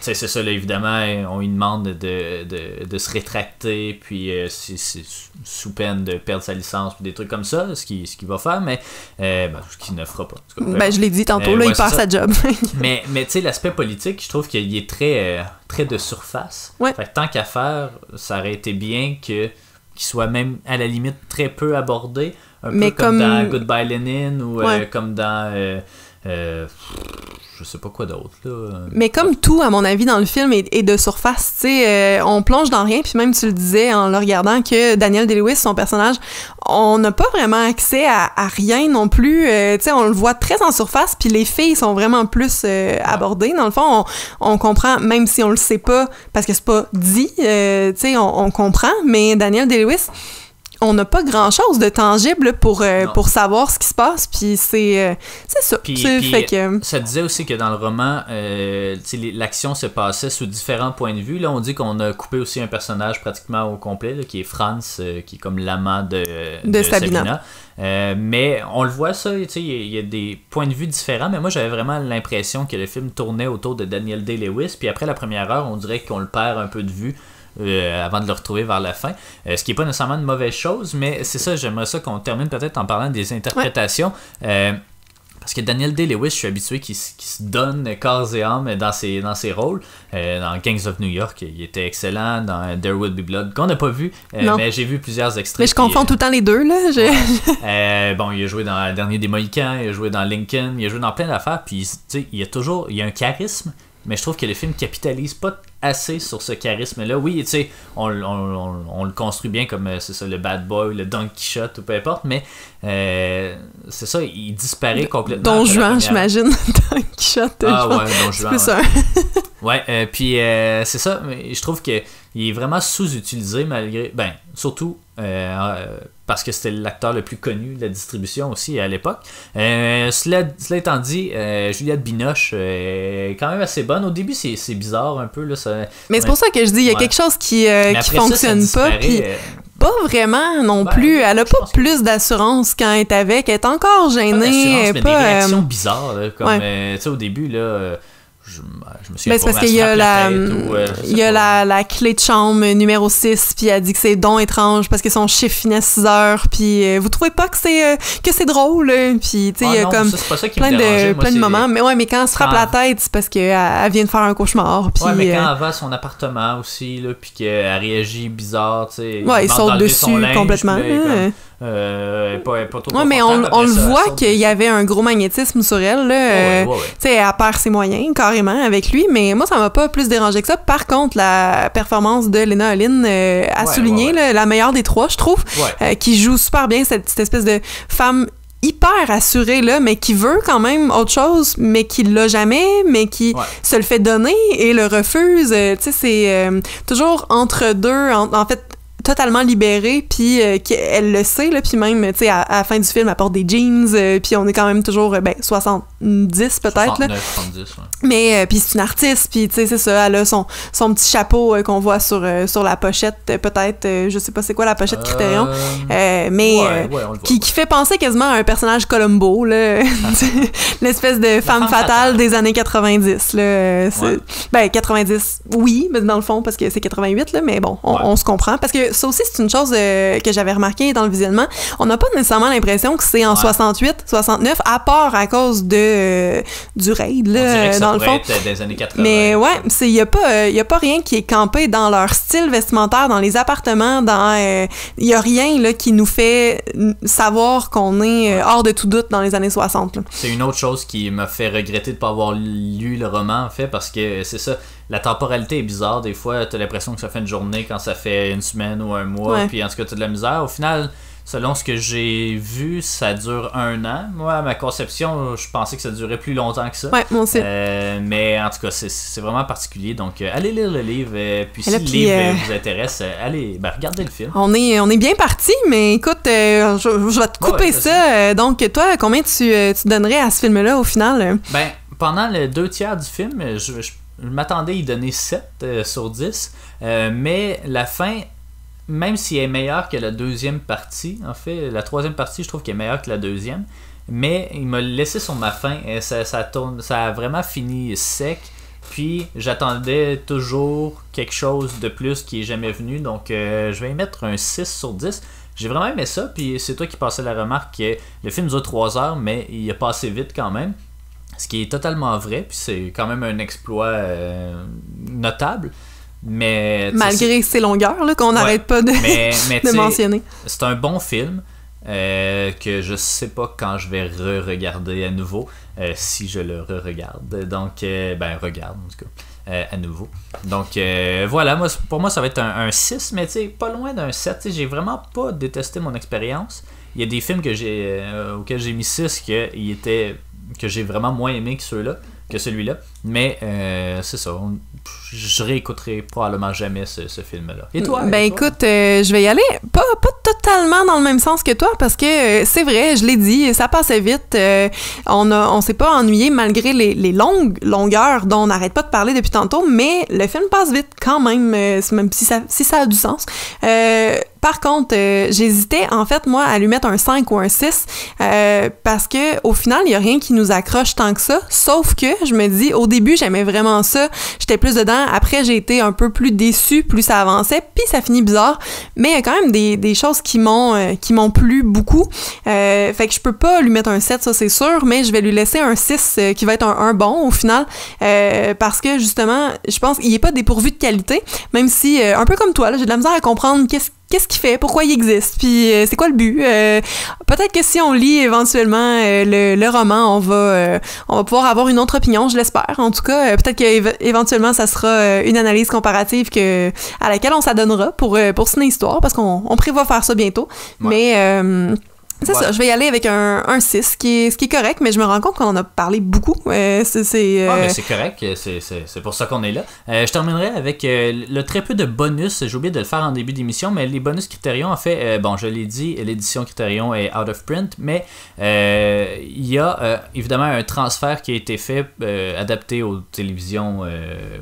c'est ça, là, évidemment, on lui demande de, de, de se rétracter, puis euh, c'est sous peine de perdre sa licence, puis des trucs comme ça, ce qu'il ce va faire, mais euh, ben, ce qu'il ne fera pas. Ben, je l'ai dit tantôt, là, il perd sa job. mais mais tu sais, l'aspect politique, je trouve qu'il est très, très de surface. Fait tant qu'à faire, ça aurait été bien que qu'il soit même à la limite très peu abordé, un mais peu comme, dans Goodbye Lenin ou comme dans je sais pas quoi d'autre. Mais comme tout, à mon avis, dans le film est, de surface, tu sais, euh, on plonge dans rien, puis même tu le disais en le regardant que Daniel Day-Lewis, son personnage, on n'a pas vraiment accès à, rien non plus. Euh, tu sais, on le voit très en surface, puis les filles sont vraiment plus euh, abordées. Dans le fond, on, on, comprend, même si on le sait pas, parce que c'est pas dit, tu sais, on, on, comprend, mais Daniel Day-Lewis on n'a pas grand chose de tangible pour, euh, pour savoir ce qui se passe puis c'est euh, c'est ça. Fait que... ça disait aussi que dans le roman euh, l'action se passait sous différents points de vue. Là on dit qu'on a coupé aussi un personnage pratiquement au complet qui est Franz qui est comme l'amant de, de, Sabina, mais on le voit ça il y, a des points de vue différents mais moi j'avais vraiment l'impression que le film tournait autour de Daniel Day-Lewis puis après la première heure on dirait qu'on le perd un peu de vue euh, avant de le retrouver vers la fin. Euh, ce qui n'est pas nécessairement une mauvaise chose, mais c'est ça, j'aimerais ça qu'on termine peut-être en parlant des interprétations. Euh, parce que Daniel Day-Lewis, je suis habitué qu'il se donne corps et âme dans ses, dans ses rôles. dans Gangs of New York, il était excellent. Dans There Will Be Blood, qu'on n'a pas vu, mais j'ai vu plusieurs extraits. Mais je confonds tout le temps les deux. là. bon, il a joué dans Le Dernier des Mohicans, il a joué dans Lincoln, il a joué dans plein d'affaires. Puis, il y a toujours il y a un charisme, mais je trouve que le film capitalise pas assez sur ce charisme-là. Oui, tu sais, on, le construit bien comme euh, c'est ça, le bad boy, le Don Quichotte ou peu importe, mais euh, c'est ça, il disparaît complètement. Don Juan, j'imagine. Don Quichotte. Ah ouais, Don Juan. C'est ça. ouais, euh, puis c'est ça, mais je trouve qu'il est vraiment sous-utilisé malgré. Ben, surtout parce que c'était l'acteur le plus connu de la distribution aussi à l'époque. Euh, cela, étant dit, euh, Juliette Binoche est quand même assez bonne. Au début, c'est bizarre un peu. Là, Mais c'est pour ça que je dis, il y a quelque chose qui, euh, qui fonctionne pas. pas vraiment non ben, plus. Elle a pas plus d'assurance quand elle est avec. Elle est encore gênée. Pas, mais des réactions bizarres. comme, au début, là je, me suis ben, c'est parce qu'il y a, la, euh, il y a la, la, clé de chambre numéro 6, puis elle dit que c'est don étrange parce que son chiffre finit à 6 heures, puis euh, vous trouvez pas que c'est euh, que c'est drôle, puis tu sais, il y a comme plein, de, plein de moments. Mais ouais, mais quand elle se frappe la tête, c'est parce qu'elle elle vient de faire un cauchemar. Puis, ouais, mais quand elle va à son appartement aussi, là, puis qu'elle réagit bizarre, tu sais. Ouais, il saute dessus complètement. Euh, pas, pas trop ouais, mais on, on le voit qu'il y avait un gros magnétisme sur elle. Là, tu sais, elle perd ses moyens carrément avec lui, mais moi, ça m'a pas plus dérangé que ça. Par contre, la performance de Lena Olin euh, a souligné la meilleure des trois, je trouve, euh, qui joue super bien cette, cette espèce de femme hyper assurée là mais qui veut quand même autre chose mais qui l'a jamais mais qui se le fait donner et le refuse. Tu sais c'est toujours entre deux en, fait totalement libérée, puis euh, elle le sait, là, puis même, tu sais, à, la fin du film, elle porte des jeans, euh, puis on est quand même toujours, euh, ben, 70 peut-être, là. 70, ouais. Mais, puis c'est une artiste, puis tu sais, c'est ça, elle a son, son petit chapeau qu'on voit sur, sur la pochette, peut-être, je sais pas c'est quoi la pochette Criterion, mais qui, qui, fait penser quasiment à un personnage Columbo, là, l'espèce de femme fatale des années 90, là. Ben, 90, oui, mais dans le fond, parce que c'est 88, là, mais bon, on, on se comprend, parce que ça aussi, c'est une chose euh, que j'avais remarqué dans le visionnement. On n'a pas nécessairement l'impression que c'est en 68, 69, à part à cause de, euh, du raid, là, dans le fond. Des années 80, Mais ouais, il n'y a, pas, euh, a pas rien qui est campé dans leur style vestimentaire, dans les appartements, dans. Il n'y a rien là, qui nous fait savoir qu'on est hors de tout doute dans les années 60. C'est une autre chose qui m'a fait regretter de ne pas avoir lu le roman, en fait, parce que c'est ça la temporalité est bizarre. Des fois, tu as l'impression que ça fait une journée quand ça fait une semaine ou un mois. Puis en tout cas, tu as de la misère. Au final, selon ce que j'ai vu, ça dure un an. Moi, à ma conception, je pensais que ça durait plus longtemps que ça. Ouais, moi aussi. Euh, mais en tout cas, c'est vraiment particulier. Donc, euh, allez lire le livre. Euh, puis si le livre vous intéresse, allez ben, regardez le film. On est, on est bien parti, mais écoute, je, vais te couper ça. donc, toi, combien tu, tu donnerais à ce film-là au final? Ben, pendant les deux tiers du film, je, je je m'attendais à y donner 7 euh, sur 10. Euh, mais la fin, même si elle est meilleure que la deuxième partie, en fait, la troisième partie, je trouve qu'elle est meilleure que la deuxième. Mais il m'a laissé sur ma fin et ça, tourne, ça a vraiment fini sec. Puis j'attendais toujours quelque chose de plus qui est jamais venu. Donc je vais y mettre un 6 sur 10. J'ai vraiment aimé ça. Puis c'est toi qui passais la remarque que le film dure 3 heures, mais il a passé vite quand même. Ce qui est totalement vrai. Puis c'est quand même un exploit notable. Mais, Malgré ses longueurs, qu'on n'arrête pas de, de mentionner. C'est un bon film. Euh, que je sais pas quand je vais re-regarder à nouveau, euh, si je le re-regarde. Donc, euh, ben, regarde en tout cas, à nouveau. Donc, voilà, moi, pour moi, ça va être un, 6, mais pas loin d'un 7. J'ai vraiment pas détesté mon expérience. Il y a des films que j'ai auxquels j'ai mis 6 que, que j'ai vraiment moins aimé que ceux-là que celui-là. Mais euh, c'est ça. je réécouterai probablement jamais ce, film-là. Et toi? Ben écoute, euh, je vais y aller. Pas, pas totalement dans le même sens que toi, parce que euh, c'est vrai, je l'ai dit, ça passait vite. on a, on s'est pas ennuyé malgré les, les, longues longueurs dont on n'arrête pas de parler depuis tantôt, mais le film passe vite quand même, même si ça, si ça a du sens. Par contre, euh, j'hésitais en fait moi à lui mettre un 5 ou un 6 euh, parce que au final, il y a rien qui nous accroche tant que ça, sauf que je me dis au début, j'aimais vraiment ça, j'étais plus dedans, après j'ai été un peu plus déçue plus ça avançait, puis ça finit bizarre, mais il y a quand même des, choses qui m'ont euh, qui m'ont plu beaucoup. fait que je peux pas lui mettre un 7, ça c'est sûr, mais je vais lui laisser un 6 qui va être un, un bon au final parce que justement, je pense qu'il est pas dépourvu de qualité, même si un peu comme toi, j'ai de la misère à comprendre qu'est-ce qu'est-ce qu'il fait, pourquoi il existe, puis euh, c'est quoi le but? Euh, peut-être que si on lit éventuellement euh, le, roman, on va, on va pouvoir avoir une autre opinion, je l'espère. En tout cas, peut-être qu'éventuellement, ça sera une analyse comparative que, à laquelle on s'adonnera pour, pour Ciné Histoire, parce qu'on prévoit faire ça bientôt. Mais c'est ça, je vais y aller avec un, un 6, ce qui, est, ce qui est correct, mais je me rends compte qu'on en a parlé beaucoup. Euh, c'est, c'est, ah, c'est correct, c'est, c'est, pour ça qu'on est là. Euh, je terminerai avec euh, le très peu de bonus, j'ai oublié de le faire en début d'émission, mais les bonus Criterion, en fait, bon, je l'ai dit, l'édition Criterion est out of print, mais il y a évidemment un transfert qui a été fait, adapté aux télévisions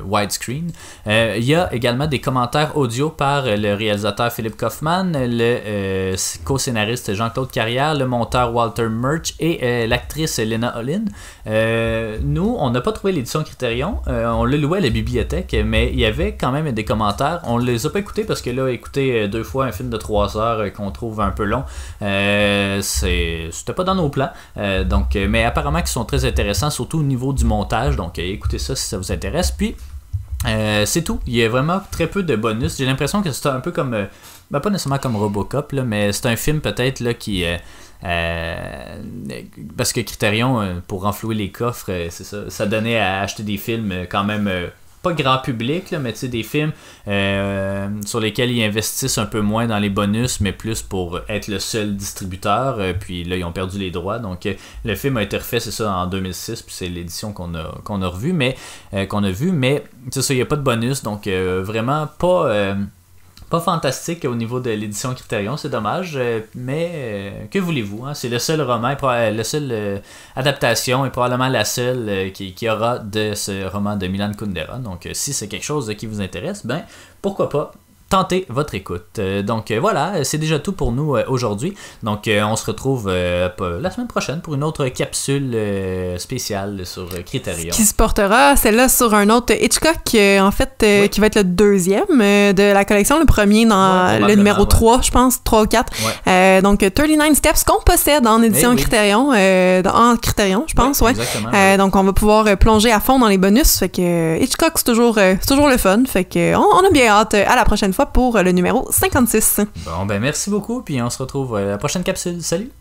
widescreen. Il y a également des commentaires audio par le réalisateur Philippe Kaufman, le co-scénariste Jean-Claude Le monteur Walter Murch et euh, l'actrice Lena Olin. Euh, nous, on n'a pas trouvé l'édition Criterion. Euh, on l'a loué à la bibliothèque, mais il y avait quand même des commentaires. On ne les a pas écoutés parce que là, écouter deux fois un film de trois heures qu'on trouve un peu long, c'était pas dans nos plans. donc, mais apparemment qu'ils sont très intéressants, surtout au niveau du montage. Donc, écoutez ça si ça vous intéresse. Puis, c'est tout. Il y a vraiment très peu de bonus. J'ai l'impression que c'est un peu comme ben, pas nécessairement comme Robocop, là, mais c'est un film peut-être là qui. Euh, euh, parce que Criterion, euh, pour renflouer les coffres, c'est ça, ça donnait à acheter des films quand même pas grand public, là, mais des films sur lesquels ils investissent un peu moins dans les bonus, mais plus pour être le seul distributeur. puis là, ils ont perdu les droits. Donc le film a été refait, c'est ça, en 2006, puis c'est l'édition qu'on a, qu'on a revue, mais qu'on a vu, mais c'est ça, il n'y a pas de bonus, donc vraiment pas pas fantastique au niveau de l'édition Criterion, c'est dommage, euh, mais euh, que voulez-vous, hein? c'est le seul roman, la seule euh, adaptation et probablement la seule qui, qui, aura de ce roman de Milan Kundera. Donc si c'est quelque chose qui vous intéresse, ben pourquoi pas tentez votre écoute. Euh, donc euh, voilà, c'est déjà tout pour nous euh, aujourd'hui. Donc on se retrouve la semaine prochaine pour une autre capsule spéciale sur Criterion. Qui se portera, celle-là, sur un autre Hitchcock, en fait, qui va être le deuxième de la collection, le premier dans le numéro 3, je pense, 3 ou 4. donc 39 Steps qu'on possède en édition eh Criterion, en Criterion, je pense, ouais. donc on va pouvoir plonger à fond dans les bonus. Fait que Hitchcock, c'est toujours, toujours le fun. Fait que on a bien hâte à la prochaine fois pour le numéro 56. Bon, ben merci beaucoup, puis on se retrouve à la prochaine capsule. Salut!